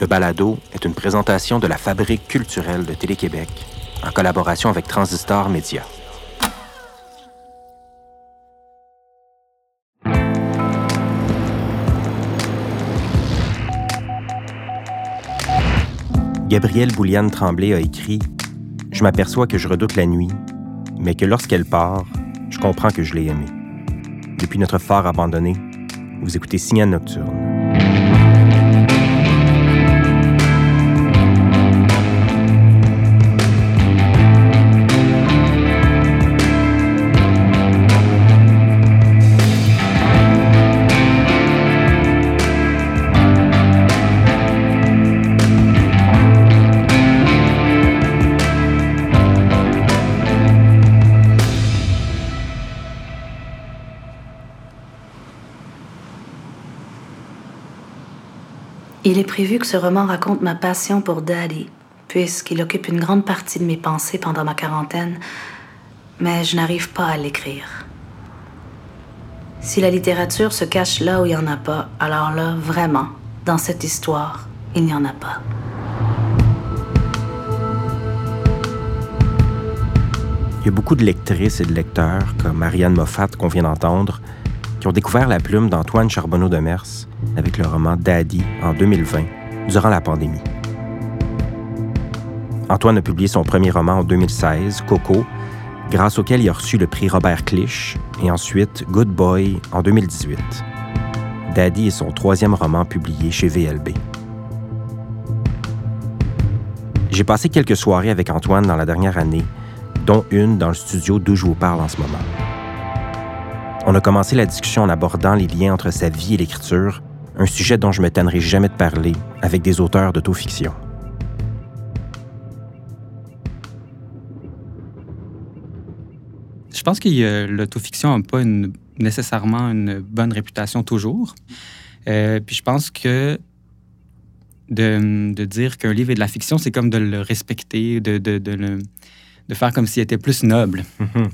Ce balado est une présentation de la Fabrique culturelle de Télé-Québec en collaboration avec Transistor Média. Gabrielle Bouliane Tremblay a écrit Je m'aperçois que je redoute la nuit, mais que lorsqu'elle part, je comprends que je l'ai aimée. Depuis notre phare abandonné, vous écoutez Signal Nocturne. Il est prévu que ce roman raconte ma passion pour Daddy, puisqu'il occupe une grande partie de mes pensées pendant ma quarantaine, mais je n'arrive pas à l'écrire. Si la littérature se cache là où il n'y en a pas, alors là, vraiment, dans cette histoire, il n'y en a pas. Il y a beaucoup de lectrices et de lecteurs, comme Marianne Moffat qu'on vient d'entendre, qui ont découvert la plume d'Antoine Charbonneau de Mers avec le roman Daddy en 2020, durant la pandémie. Antoine a publié son premier roman en 2016, Coco, grâce auquel il a reçu le prix Robert Clich, et ensuite Good Boy en 2018. Daddy est son troisième roman publié chez VLB. J'ai passé quelques soirées avec Antoine dans la dernière année, dont une dans le studio d'où je vous parle en ce moment. On a commencé la discussion en abordant les liens entre sa vie et l'écriture, un sujet dont je me tannerai jamais de parler avec des auteurs d'autofiction. Je pense que l'autofiction n'a pas nécessairement une bonne réputation toujours. Euh, puis je pense que de, dire qu'un livre est de la fiction, c'est comme de le respecter, de, de, de, faire comme s'il était plus noble. Mm-hmm.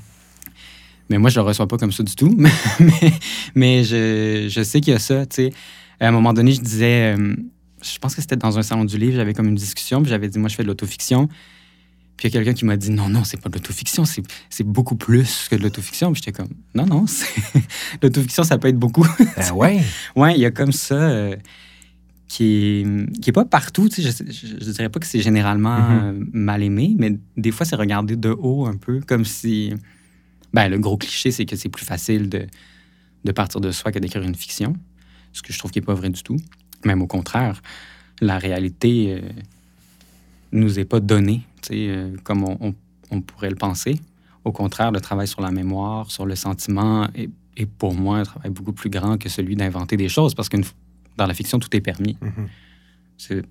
Mais moi, je le reçois pas comme ça du tout. mais, mais je, je, sais qu'il y a ça. sais. À un moment donné, je disais, euh, je pense que c'était dans un salon du livre, j'avais comme une discussion, puis j'avais dit, moi, je fais de l'autofiction. Puis il y a quelqu'un qui m'a dit, non, non, c'est pas de l'autofiction, c'est beaucoup plus que de l'autofiction. Puis j'étais comme, non, non, l'autofiction, ça peut être beaucoup. Ah ouais? ouais, il y a comme ça. Euh, qui est, qui est pas partout. Je, je, je dirais pas que c'est généralement mm-hmm. euh, mal aimé, mais des fois, c'est regardé de haut un peu, comme si ben, le gros cliché, c'est que c'est plus facile de, de partir de soi que d'écrire une fiction, ce que je trouve qui n'est pas vrai du tout. Même au contraire, la réalité euh, nous est pas donnée, euh, comme on, on, pourrait le penser. Au contraire, le travail sur la mémoire, sur le sentiment est, est pour moi un travail beaucoup plus grand que celui d'inventer des choses, parce que dans la fiction, tout est permis. Mm-hmm.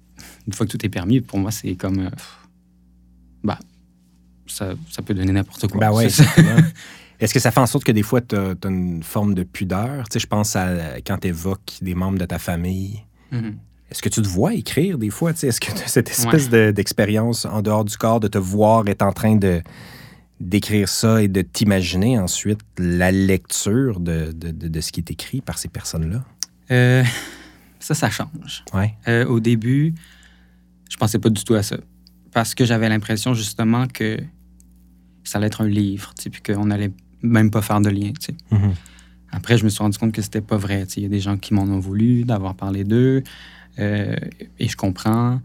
Une fois que tout est permis, pour moi, c'est comme... Euh, bah, ça, ça peut donner n'importe quoi. Ben ouais, Est-ce que ça fait en sorte que des fois, tu as, une forme de pudeur? Tu sais, je pense à quand tu évoques des membres de ta famille. Mm-hmm. Est-ce que tu te vois écrire des fois? Est-ce que tu as cette espèce d'expérience en dehors du corps de te voir être en train de d'écrire ça et de t'imaginer ensuite la lecture de, de, de, ce qui est écrit par ces personnes-là? Euh, ça, ça change. Ouais. Euh, au début, je pensais pas du tout à ça. Parce que j'avais l'impression justement que ça allait être un livre, puis qu'on n'allait même pas faire de lien. Mm-hmm. Après, je me suis rendu compte que c'était pas vrai. Il y a des gens qui m'en ont voulu d'avoir parlé d'eux, euh, et je comprends.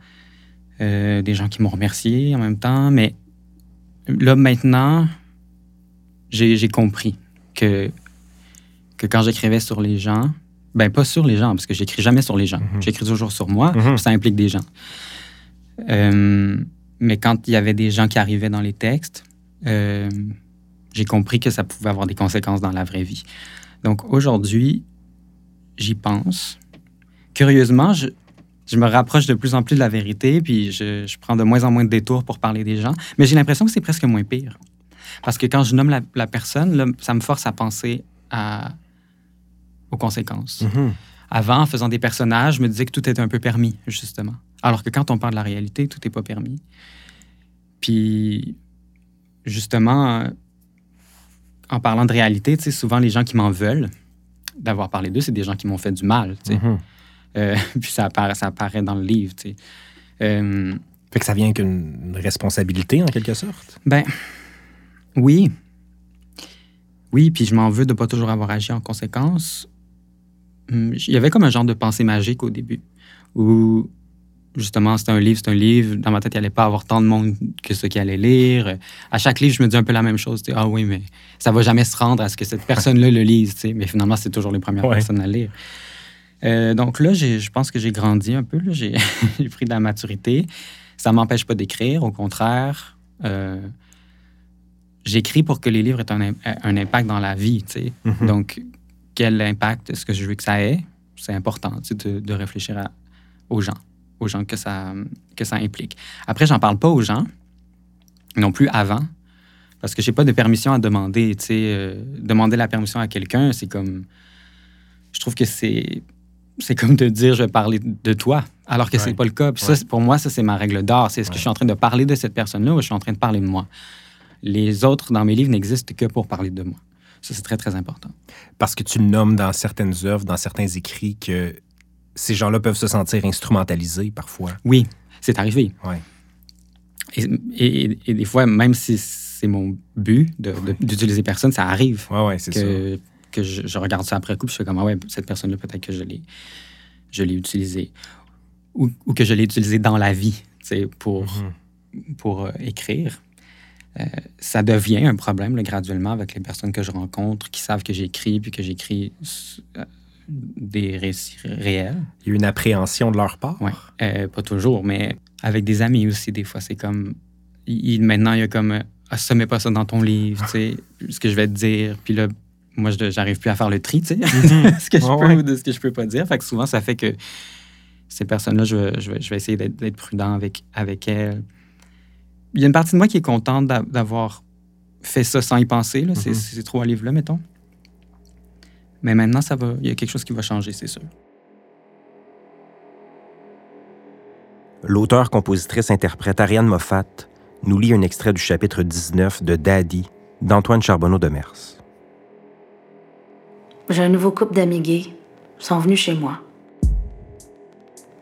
Euh, des gens qui m'ont remercié en même temps, mais là, maintenant, j'ai compris que, que quand j'écrivais sur les gens, ben pas sur les gens, parce que j'écris jamais sur les gens. Mm-hmm. J'écris toujours sur moi, mm-hmm. ça implique des gens. Euh, mais quand il y avait des gens qui arrivaient dans les textes, euh, j'ai compris que ça pouvait avoir des conséquences dans la vraie vie. Donc aujourd'hui, j'y pense. Curieusement, je, je, me rapproche de plus en plus de la vérité, puis je, je, prends de moins en moins de détours pour parler des gens, mais j'ai l'impression que c'est presque moins pire. Parce que quand je nomme la, la personne, là, ça me force à penser à, aux conséquences. Mm-hmm. Avant, en faisant des personnages, je me disais que tout était un peu permis, justement. Alors que quand on parle de la réalité, tout n'est pas permis. Puis justement, en parlant de réalité, souvent les gens qui m'en veulent d'avoir parlé d'eux, c'est des gens qui m'ont fait du mal. Mm-hmm. Euh, puis ça apparaît, ça apparaît dans le livre. Euh, fait que ça vient qu'une responsabilité, en quelque sorte? Ben, oui. Oui, puis je m'en veux de pas toujours avoir agi en conséquence. Hum, il y avait comme un genre de pensée magique au début, où justement, c'est un livre, c'est un livre. Dans ma tête, il n'y allait pas avoir tant de monde que ceux qui allaient lire. À chaque livre, je me dis un peu la même chose. Ah oui, mais ça va jamais se rendre à ce que cette personne-là le lise. Mais finalement, c'est toujours les premières personnes à lire. Euh, donc là, je pense que j'ai grandi un peu. J'ai pris de la maturité. Ça ne m'empêche pas d'écrire. Au contraire, euh, j'écris pour que les livres aient un, impact dans la vie. Mm-hmm. Donc, quel impact est-ce que je veux que ça ait? C'est important de, de réfléchir aux gens aux gens que ça, que ça implique. Après, j'en parle pas aux gens, non plus avant, parce que j'ai pas de permission à demander. Tu sais, euh, demander la permission à quelqu'un, c'est comme. Je trouve que c'est. C'est comme de dire je vais parler de toi, alors que c'est pas le cas. ça, pour moi, ça, c'est ma règle d'or. C'est est-ce que je suis en train de parler de cette personne-là ou je suis en train de parler de moi? Les autres dans mes livres n'existent que pour parler de moi. Ça, c'est très, très important. Parce que tu nommes dans certaines œuvres, dans certains écrits, que ces gens-là peuvent se sentir instrumentalisés parfois. Oui, c'est arrivé. Ouais. Et, des fois, même si c'est mon but d'utiliser personne, ça arrive. Ouais, ouais, c'est que, Que je, regarde ça après coup, puis je fais comme, ah ouais, cette personne-là, peut-être que je l'ai, je l'ai utilisée. Ou, que je l'ai utilisée dans la vie, pour, mm-hmm. pour euh, écrire. Euh, ça devient un problème graduellement avec les personnes que je rencontre qui savent que j'écris, puis que j'écris euh, des récits réels. Il y a une appréhension de leur part? Oui, euh, pas toujours, mais avec des amis aussi, des fois, c'est comme... Il, maintenant, il y a comme... Ah, ça, mets pas ça dans ton livre, tu sais, ce que je vais te dire. Puis là, moi, j'arrive plus à faire le tri, tu sais, mm-hmm. ce que je peux ou de ce que je peux pas dire. Fait que souvent, ça fait que ces personnes-là, je, je, vais, essayer d'être prudent avec, avec elles. Il y a une partie de moi qui est contente d'avoir fait ça sans y penser. Mm-hmm. C'est trop un livre-là, mettons. Mais maintenant, ça va, il y a quelque chose qui va changer, c'est sûr. L'auteur, compositrice, interprète Ariane Moffat nous lit un extrait du chapitre 19 de Daddy d'Antoine Charbonneau de Mers. J'ai un nouveau couple d'amis gays. Ils sont venus chez moi.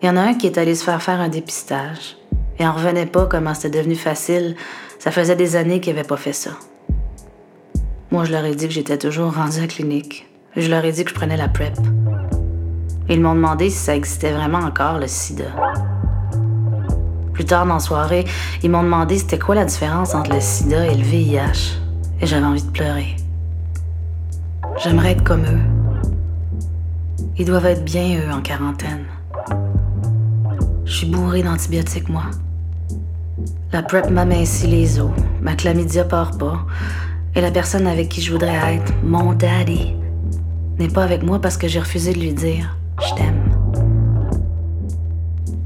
Il y en a un qui est allé se faire faire un dépistage. Et en revenait pas comment c'était devenu facile. Ça faisait des années qu'il avait pas fait ça. Moi, je leur ai dit que j'étais toujours rendu à la clinique, je leur ai dit que je prenais la PrEP. Ils m'ont demandé si ça existait vraiment encore, le sida. Plus tard dans la soirée, ils m'ont demandé c'était quoi la différence entre le sida et le VIH. Et j'avais envie de pleurer. J'aimerais être comme eux. Ils doivent être bien, eux, en quarantaine. Je suis bourrée d'antibiotiques, moi. La PrEP m'amincit les os, ma chlamydia part pas, et la personne avec qui je voudrais être, mon daddy, n'est pas avec moi parce que j'ai refusé de lui dire Je t'aime.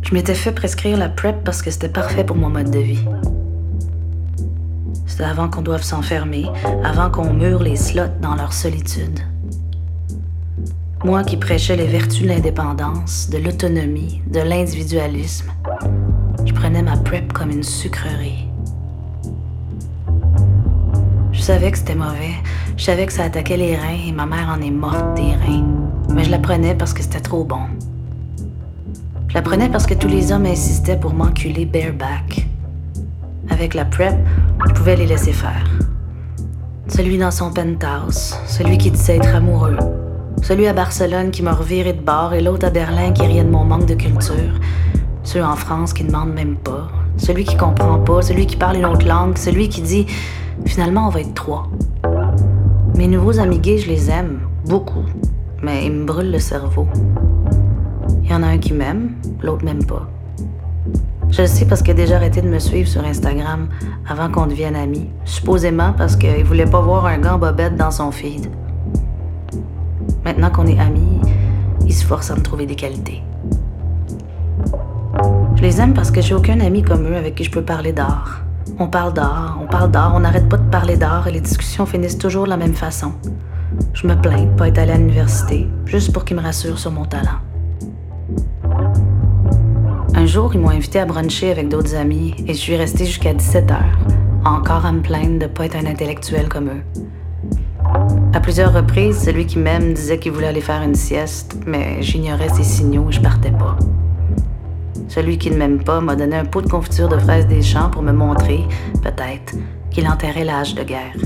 Je m'étais fait prescrire la PrEP parce que c'était parfait pour mon mode de vie. C'était avant qu'on doive s'enfermer, avant qu'on mure les slots dans leur solitude. Moi qui prêchais les vertus de l'indépendance, de l'autonomie, de l'individualisme, je prenais ma PrEP comme une sucrerie. Je savais que c'était mauvais. Je savais que ça attaquait les reins et ma mère en est morte des reins. Mais je la prenais parce que c'était trop bon. Je la prenais parce que tous les hommes insistaient pour m'enculer bareback. Avec la prep, je pouvais les laisser faire. Celui dans son penthouse, celui qui disait être amoureux, celui à Barcelone qui m'a reviré de bord et l'autre à Berlin qui riait de mon manque de culture, ceux en France qui ne demandent même pas, celui qui comprend pas, celui qui parle une autre langue, celui qui dit Finalement, on va être trois. Mes nouveaux amis gays, je les aime, beaucoup, mais ils me brûlent le cerveau. Il y en a un qui m'aime, l'autre m'aime pas. Je le sais parce qu'il a déjà arrêté de me suivre sur Instagram avant qu'on devienne amis, supposément parce qu'il voulait pas voir un gant bobette dans son feed. Maintenant qu'on est amis, il se force à me trouver des qualités. Je les aime parce que j'ai aucun ami comme eux avec qui je peux parler d'art. On parle d'art, on parle d'art, on n'arrête pas de parler d'art et les discussions finissent toujours de la même façon. Je me plains de pas être allée à l'université, juste pour qu'ils me rassurent sur mon talent. Un jour, ils m'ont invité à bruncher avec d'autres amis et je suis restée jusqu'à 17 heures, encore à me plaindre de pas être un intellectuel comme eux. À plusieurs reprises, celui qui m'aime disait qu'il voulait aller faire une sieste, mais j'ignorais ses signaux et je partais pas. Celui qui ne m'aime pas m'a donné un pot de confiture de fraises des champs pour me montrer, peut-être, qu'il enterrait l'âge de guerre.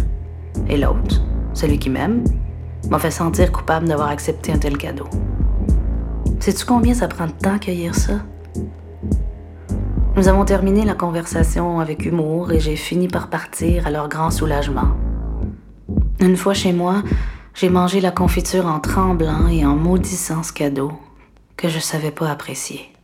Et l'autre, celui qui m'aime, m'a fait sentir coupable d'avoir accepté un tel cadeau. Sais-tu combien ça prend de temps cueillir ça? Nous avons terminé la conversation avec humour et j'ai fini par partir à leur grand soulagement. Une fois chez moi, j'ai mangé la confiture en tremblant et en maudissant ce cadeau que je savais pas apprécier.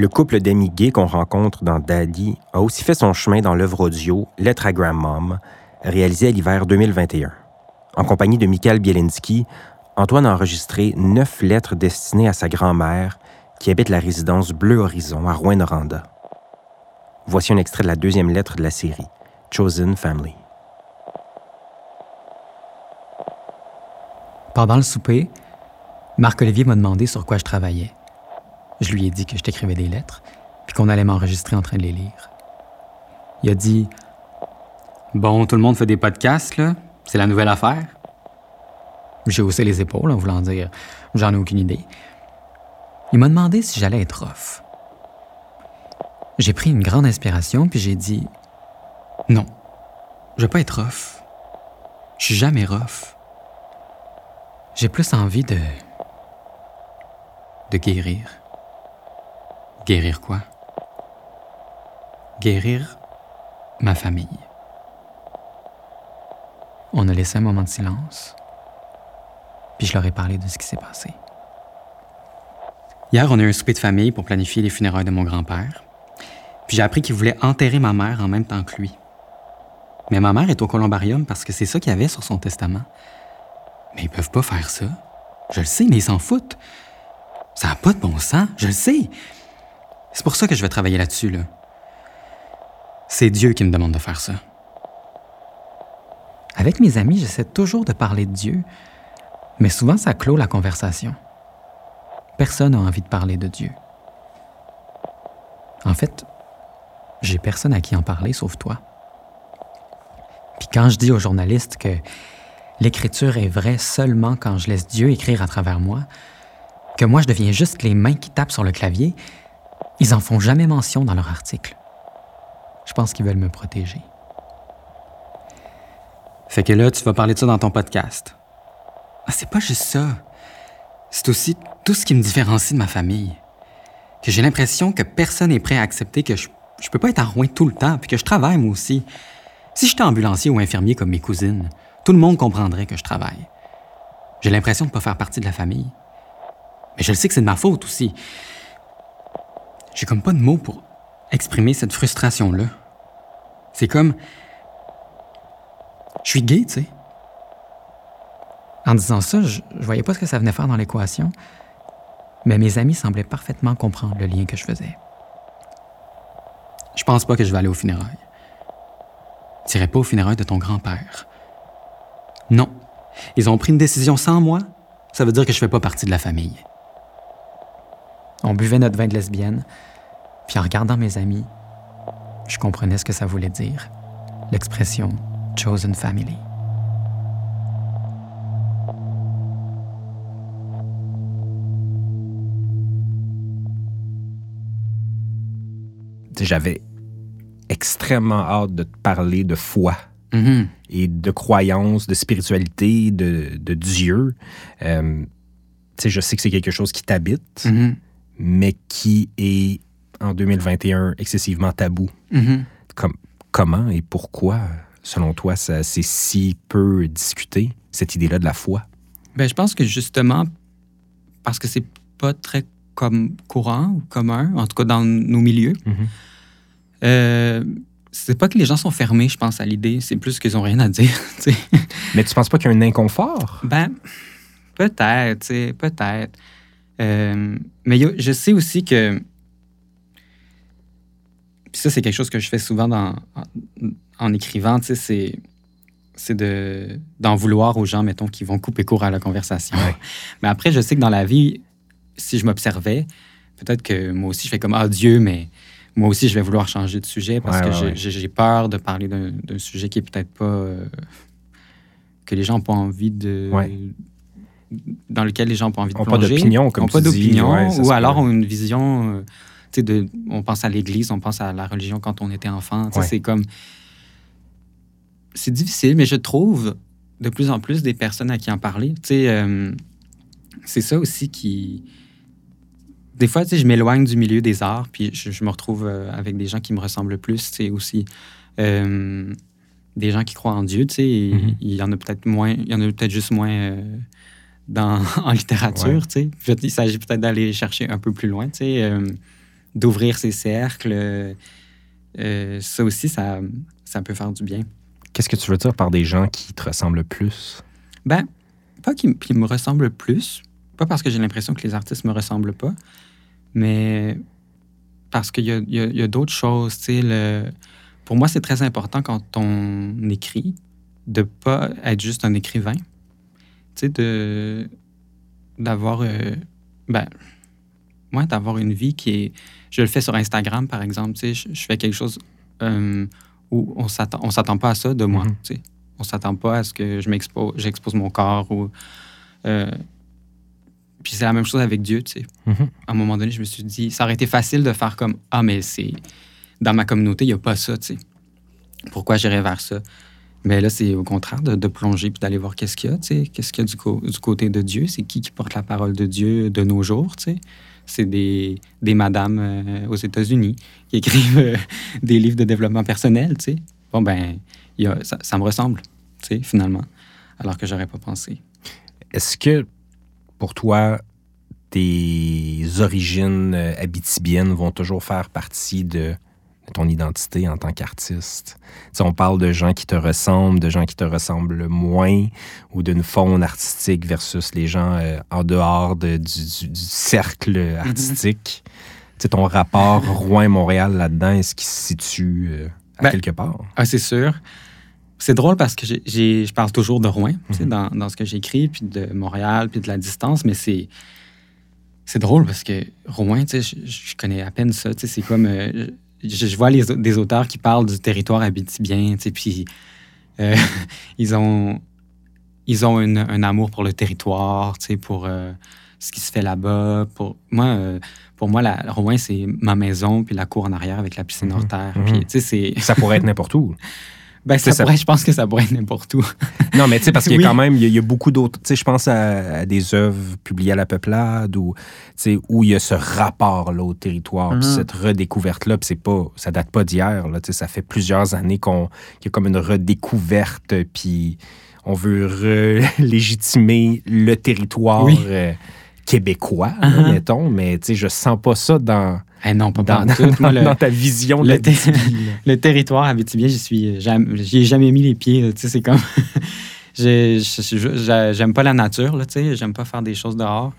Le couple d'amis gays qu'on rencontre dans Daddy a aussi fait son chemin dans l'œuvre audio Lettre à Grandmom, réalisée à l'hiver 2021. En compagnie de Michael Bielinski, Antoine a enregistré neuf lettres destinées à sa grand-mère qui habite la résidence Bleu Horizon à Rouen-Noranda. Voici un extrait de la deuxième lettre de la série, Chosen Family. Pendant le souper, Marc-Olivier m'a demandé sur quoi je travaillais. Je lui ai dit que je t'écrivais des lettres, puis qu'on allait m'enregistrer en train de les lire. Il a dit Bon, tout le monde fait des podcasts, là. C'est la nouvelle affaire. J'ai haussé les épaules en voulant dire J'en ai aucune idée. Il m'a demandé si j'allais être off. J'ai pris une grande inspiration, puis j'ai dit Non, je veux pas être off. Je suis jamais rough. J'ai plus envie de. de guérir. Guérir quoi? Guérir ma famille. On a laissé un moment de silence, puis je leur ai parlé de ce qui s'est passé. Hier, on a eu un souper de famille pour planifier les funérailles de mon grand-père. Puis j'ai appris qu'il voulait enterrer ma mère en même temps que lui. Mais ma mère est au columbarium parce que c'est ça qu'il y avait sur son testament. Mais ils peuvent pas faire ça. Je le sais, mais ils s'en foutent. Ça n'a pas de bon sens, je le sais. C'est pour ça que je vais travailler là-dessus, là. C'est Dieu qui me demande de faire ça. Avec mes amis, j'essaie toujours de parler de Dieu, mais souvent ça clôt la conversation. Personne n'a envie de parler de Dieu. En fait, j'ai personne à qui en parler sauf toi. Puis quand je dis aux journalistes que l'écriture est vraie seulement quand je laisse Dieu écrire à travers moi, que moi je deviens juste les mains qui tapent sur le clavier, ils en font jamais mention dans leur article. Je pense qu'ils veulent me protéger. Fait que là, tu vas parler de ça dans ton podcast. Ah, c'est pas juste ça. C'est aussi tout ce qui me différencie de ma famille. Que j'ai l'impression que personne n'est prêt à accepter que je, je peux pas être en tout le temps, puis que je travaille moi aussi. Si j'étais ambulancier ou infirmier comme mes cousines, tout le monde comprendrait que je travaille. J'ai l'impression de ne pas faire partie de la famille. Mais je le sais que c'est de ma faute aussi. J'ai comme pas de mots pour exprimer cette frustration-là. C'est comme. Je suis gay, tu sais. En disant ça, je, voyais pas ce que ça venait faire dans l'équation, mais mes amis semblaient parfaitement comprendre le lien que je faisais. Je pense pas que je vais aller au funérailles. T'irais pas au funérailles de ton grand-père. Non. Ils ont pris une décision sans moi. Ça veut dire que je fais pas partie de la famille. On buvait notre vin de lesbienne, puis en regardant mes amis, je comprenais ce que ça voulait dire, l'expression Chosen Family. J'avais extrêmement hâte de te parler de foi Mm-hmm. et de croyance, de spiritualité, de, de Dieu. Euh, tu sais, je sais que c'est quelque chose qui t'habite, Mm-hmm. mais qui est en 2021 excessivement tabou. Mm-hmm. Comme, comment et pourquoi, selon toi, ça, c'est si peu discuté, cette idée-là de la foi? Ben, je pense que justement, parce que c'est pas très comme courant ou commun, en tout cas dans nos milieux, Mhm. euh, c'est pas que les gens sont fermés, je pense, à l'idée. C'est plus qu'ils ont rien à dire. Mais tu penses pas qu'il y a un inconfort? Ben, peut-être, peut-être. Euh, mais a- je sais aussi que. Puis ça, c'est quelque chose que je fais souvent dans, en, en écrivant, tu sais, c'est. C'est de, d'en vouloir aux gens, mettons, qui vont couper court à la conversation. Ouais. Mais après, je sais que dans la vie, si je m'observais, peut-être que moi aussi, je fais comme Ah Dieu, mais moi aussi, je vais vouloir changer de sujet parce que j'ai peur de parler d'un sujet qui est peut-être pas. Euh, que les gens n'ont pas envie de. Dans lequel les gens n'ont pas envie de plonger. Pas d'opinion, comme pas d'opinion, ou alors ont une vision. Euh, de, on pense à l'Église, on pense à la religion quand on était enfant. C'est comme. C'est difficile, mais je trouve de plus en plus des personnes à qui en parler. Euh, c'est ça aussi qui des fois, je m'éloigne du milieu des arts, puis je, me retrouve euh, avec des gens qui me ressemblent plus, c'est aussi euh, des gens qui croient en Dieu, tu sais, mm-hmm. il y en a peut-être moins, il y en a peut-être juste moins euh, dans, en littérature, tu sais. Il s'agit peut-être d'aller chercher un peu plus loin, tu sais, d'ouvrir ses cercles. ça aussi, ça, ça peut faire du bien. Qu'est-ce que tu veux dire par des gens qui te ressemblent plus? Ben, pas qui, qui me ressemblent plus, pas parce que j'ai l'impression que les artistes me ressemblent pas, mais parce qu'il y a, d'autres choses. Le... Pour moi, c'est très important quand on écrit de pas être juste un écrivain. Tu sais, d'avoir euh, ben, d'avoir une vie qui est je le fais sur Instagram par exemple tu sais je, fais quelque chose euh, où on s'attend on s'attend pas à ça de moi tu sais on s'attend pas à ce que je m'expose j'expose mon corps ou euh, puis c'est la même chose avec Dieu, tu sais. Mm-hmm. À un moment donné, je me suis dit, ça aurait été facile de faire comme Ah, mais c'est. Dans ma communauté, il n'y a pas ça, tu sais. Pourquoi j'irais vers ça? Mais là, c'est au contraire de, plonger puis d'aller voir qu'est-ce qu'il y a, tu sais. Qu'est-ce qu'il y a du, côté de Dieu? C'est qui qui porte la parole de Dieu de nos jours, tu sais? C'est des, madames euh, aux États-Unis qui écrivent euh, des livres de développement personnel, tu. Bon, ben, ça, me ressemble, tu finalement, alors que j'aurais pas pensé. Est-ce que pour toi, tes origines euh, abitibiennes vont toujours faire partie de ton identité en tant qu'artiste. on parle de gens qui te ressemblent, de gens qui te ressemblent moins, ou d'une faune artistique versus les gens euh, en dehors du, cercle mm-hmm. artistique. ton rapport Rouen-Montréal là-dedans, est-ce qu'il se situe euh, à ben, quelque part? Ah, c'est sûr. C'est drôle parce que je parle toujours de Rouen mhm. dans, dans, ce que j'écris, puis de Montréal, puis de la distance, mais c'est c'est drôle parce que Rouen, je, je connais à peine ça. C'est comme. Euh, je, vois les, des auteurs qui parlent du territoire habitibien, puis euh, ils ont, ils ont un amour pour le territoire, pour euh, ce qui se fait là-bas. Pour moi, pour moi la, Rouen, c'est ma maison, puis la cour en arrière avec la piscine mhm. hors terre. Mhm. Ça pourrait être n'importe où. Ben, ça je pense que ça pourrait être n'importe où. non, mais tu sais, parce qu'il y a quand même, il y, a, beaucoup d'autres. Tu sais, je pense à, des œuvres publiées à la Peuplade où, où il y a ce rapport-là au territoire, mm-hmm. cette redécouverte-là. Puis c'est pas, ça date pas d'hier, là. Tu sais, ça fait plusieurs années qu'on, qu'il y a comme une redécouverte, puis on veut légitimer le territoire. Euh, québécois, uh-huh. mettons, mais tu sais, je sens pas ça dans. Eh non, pas dans, dans, ta vision le, le territoire habitibien, j'y suis, j'y ai jamais mis les pieds. Tu sais, c'est comme, j'aime pas la nature, tu sais, j'aime pas faire des choses dehors.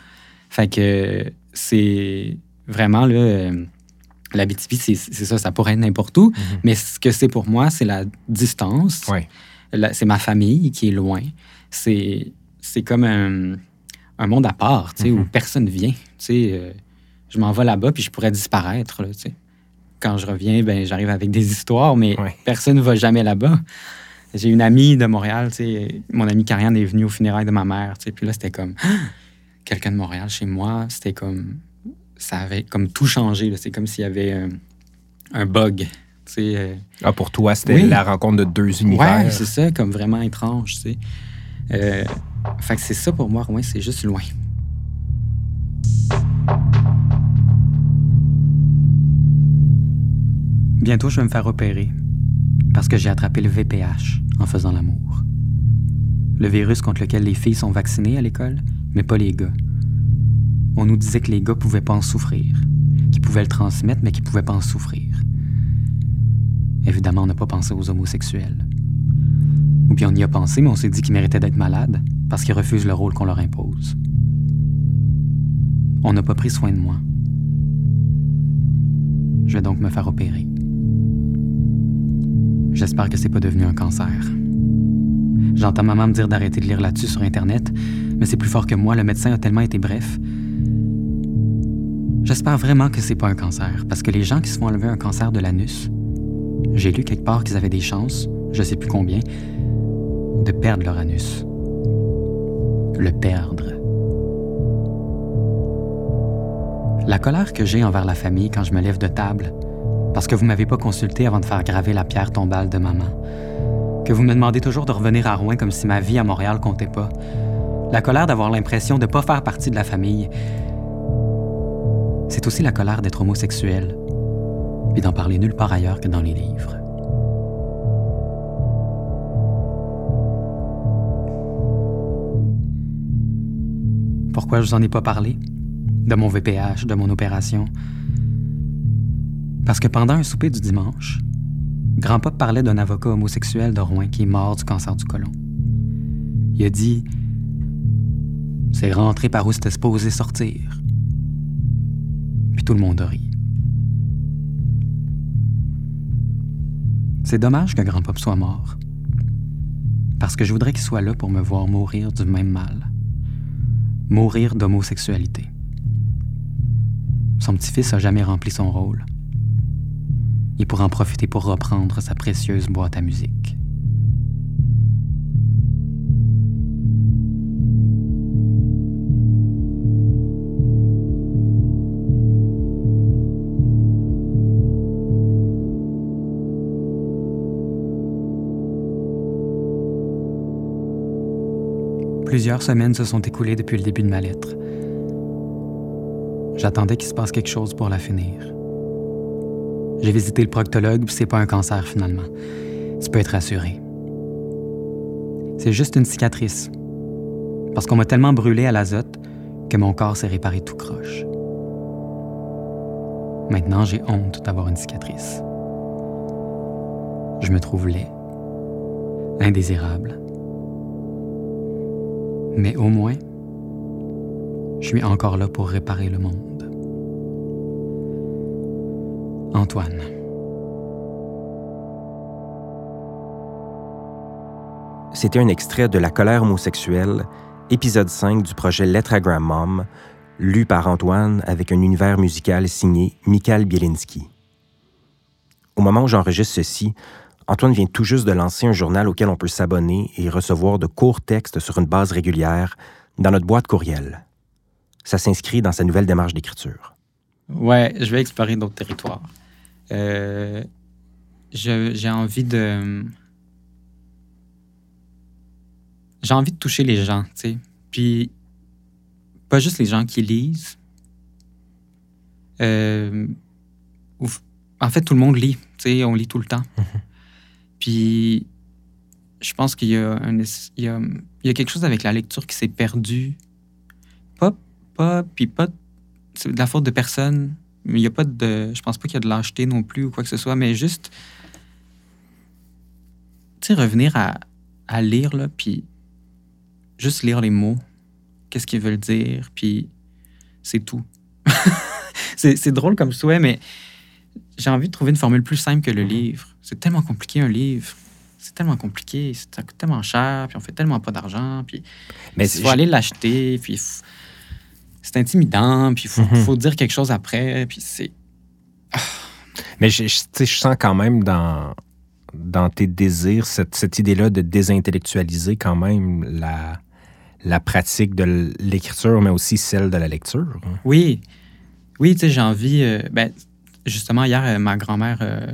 Fait que c'est vraiment là, euh, l'Abitibi, c'est ça, ça pourrait être n'importe où. Mm-hmm. Mais ce que c'est pour moi, c'est la distance. Ouais. C'est ma famille qui est loin. C'est comme un un monde à part, tu sais, où mhm. personne vient. Tu sais, euh, je m'en vais là-bas, puis je pourrais disparaître, tu sais. Quand je reviens, ben, j'arrive avec des histoires, mais personne ne va jamais là-bas. J'ai une amie de Montréal, tu sais, mon amie Karianne est venue au funérailles de ma mère, tu sais, puis là, c'était comme, quelqu'un de Montréal chez moi, c'était comme, ça avait comme tout changé, c'est comme s'il y avait un, bug, euh. ah, pour toi, c'était la rencontre de deux univers. Ouais, c'est ça, comme vraiment étrange, tu sais. Euh, fait que c'est ça pour moi, Rouen, c'est juste loin. Bientôt, je vais me faire opérer parce que j'ai attrapé le VPH en faisant l'amour. Le virus contre lequel les filles sont vaccinées à l'école, mais pas les gars. On nous disait que les gars pouvaient pas en souffrir, qu'ils pouvaient le transmettre, mais qu'ils pouvaient pas en souffrir. Évidemment, on n'a pas pensé aux homosexuels. Ou bien on y a pensé, mais on s'est dit qu'ils méritaient d'être malades parce qu'ils refusent le rôle qu'on leur impose. On n'a pas pris soin de moi. Je vais donc me faire opérer. J'espère que c'est pas devenu un cancer. J'entends maman me dire d'arrêter de lire là-dessus sur Internet, mais c'est plus fort que moi, le médecin a tellement été bref. J'espère vraiment que c'est pas un cancer, parce que les gens qui se font enlever un cancer de l'anus, j'ai lu quelque part qu'ils avaient des chances, je sais plus combien, de perdre leur anus. Le perdre. La colère que j'ai envers la famille quand je me lève de table, parce que vous m'avez pas consulté avant de faire graver la pierre tombale de maman, que vous me demandez toujours de revenir à Rouen comme si ma vie à Montréal comptait pas, la colère d'avoir l'impression de pas faire partie de la famille, c'est aussi la colère d'être homosexuel, et d'en parler nulle part ailleurs que dans les livres. Pourquoi je vous en ai pas parlé? De mon VPH, de mon opération. Parce que pendant un souper du dimanche, Grand-Pop parlait d'un avocat homosexuel de Rouen qui est mort du cancer du côlon. Il a dit C'est rentré par où c'était supposé sortir. Puis tout le monde a ri. C'est dommage que Grand-Pop soit mort. Parce que je voudrais qu'il soit là pour me voir mourir du même mal mourir d'homosexualité. Son petit-fils a jamais rempli son rôle. Il pourra en profiter pour reprendre sa précieuse boîte à musique. Plusieurs semaines se sont écoulées depuis le début de ma lettre. J'attendais qu'il se passe quelque chose pour la finir. J'ai visité le proctologue, c'est pas un cancer finalement. Tu peux être rassuré. C'est juste une cicatrice. Parce qu'on m'a tellement brûlé à l'azote que mon corps s'est réparé tout croche. Maintenant, j'ai honte d'avoir une cicatrice. Je me trouve laid, indésirable, mais au moins, je suis encore là pour réparer le monde. Antoine. C'était un extrait de La colère homosexuelle, épisode 5 du projet Lettre à Grandmom, lu par Antoine avec un univers musical signé Mikhail Bielinski. Au moment où j'enregistre ceci, Antoine vient tout juste de lancer un journal auquel on peut s'abonner et recevoir de courts textes sur une base régulière dans notre boîte courriel. Ça s'inscrit dans sa nouvelle démarche d'écriture. Ouais, je vais explorer d'autres territoires. Euh, j'ai envie de. J'ai envie de toucher les gens, tu sais. Puis, pas juste les gens qui lisent. Euh, en fait, tout le monde lit, tu sais, on lit tout le temps. Mm-hmm. Puis je pense qu'il y, a il y, a, quelque chose avec la lecture qui s'est perdu. Pas, pas, puis pas de la faute de personne. Mais il y a pas de. Je pense pas qu'il y a de lâcheté non plus ou quoi que ce soit, mais juste. Tu sais, revenir à, à lire, là, puis juste lire les mots. Qu'est-ce qu'ils veulent dire, puis c'est tout. c'est drôle comme souhait, mais j'ai envie de trouver une formule plus simple que le livre. C'est tellement compliqué un livre. C'est tellement compliqué, ça coûte tellement cher, puis on fait tellement pas d'argent, puis il faut aller l'acheter, puis c'est intimidant, puis il faut, mhm. faut, dire quelque chose après, puis c'est... Ah. Mais je, je, sens quand même dans, dans tes désirs cette, cette idée-là de désintellectualiser quand même la, la pratique de l'écriture, mais aussi celle de la lecture. Oui. Oui, tu sais, j'ai envie... Euh, ben, justement, hier, euh, ma grand-mère euh,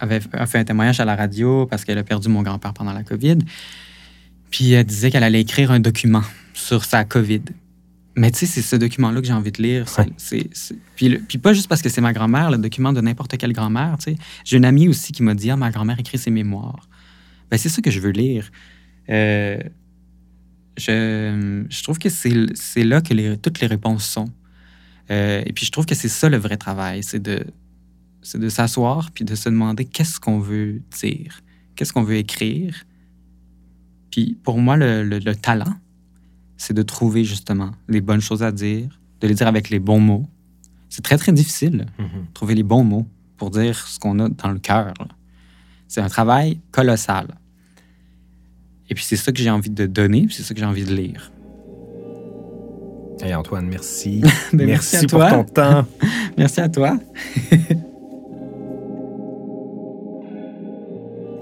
avait fait un témoignage à la radio parce qu'elle a perdu mon grand-père pendant la COVID. Puis elle disait qu'elle allait écrire un document sur sa COVID. Mais tu sais, c'est ce document-là que j'ai envie de lire. C'est, Puis, puis, pas juste parce que c'est ma grand-mère, le document de n'importe quelle grand-mère. Tu sais. J'ai une amie aussi qui m'a dit Ah, ma grand-mère écrit ses mémoires. Ben, c'est ça que je veux lire. Euh, je, je, trouve que c'est, là que les, toutes les réponses sont. et puis je trouve que c'est ça le vrai travail, c'est de, c'est de s'asseoir puis de se demander qu'est-ce qu'on veut dire, qu'est-ce qu'on veut écrire. Puis pour moi, le, talent, c'est de trouver justement les bonnes choses à dire, de les dire avec les bons mots. C'est très, très difficile, mm-hmm. trouver les bons mots pour dire ce qu'on a dans le cœur. C'est un travail colossal. Et puis c'est ça que j'ai envie de donner, c'est ça que j'ai envie de lire. Hey Antoine, merci. Ben, merci, pour ton temps. merci à toi.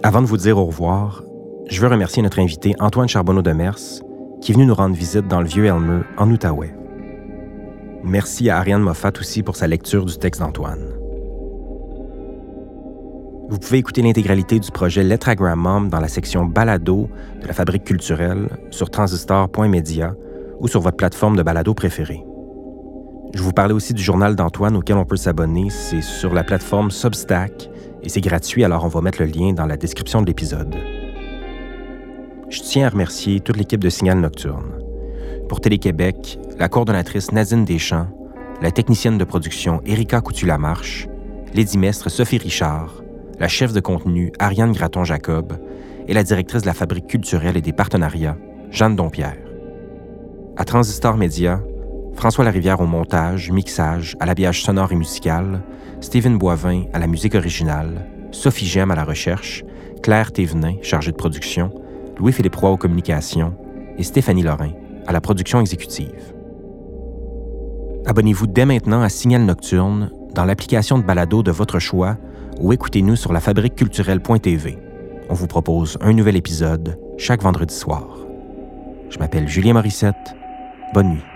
Avant de vous dire au revoir, je veux remercier notre invité Antoine Charbonneau de Mers, qui est venu nous rendre visite dans le vieux Elmer, en Outaouais. Merci à Ariane Moffat aussi pour sa lecture du texte d'Antoine. Vous pouvez écouter l'intégralité du projet Lettragram Mom dans la section Balado de la Fabrique culturelle sur transistor.media ou sur votre plateforme de balado préférée. Je vous parlais aussi du journal d'Antoine auquel on peut s'abonner. C'est sur la plateforme Substack et c'est gratuit, alors on va mettre le lien dans la description de l'épisode. Je tiens à remercier toute l'équipe de Signal Nocturne. Pour Télé-Québec, la coordonnatrice Nadine Deschamps, la technicienne de production Erika Coutu-Lamarche, l'édimestre Sophie Richard, la chef de contenu Ariane Graton-Jacob et la directrice de la Fabrique culturelle et des partenariats, Jeanne Dompierre. À Transistor Média, François Larivière au montage, mixage, à l'habillage sonore et musical, Stephen Boivin à la musique originale, Sophie Gem à la recherche, Claire Thévenin, chargée de production, Louis-Philippe Roy aux communications et Stéphanie Lorrain à la production exécutive. Abonnez-vous dès maintenant à Signal Nocturne dans l'application de balado de votre choix ou écoutez-nous sur lafabriqueculturelle.tv. On vous propose un nouvel épisode chaque vendredi soir. Je m'appelle Julien Morissette. Bonne nuit.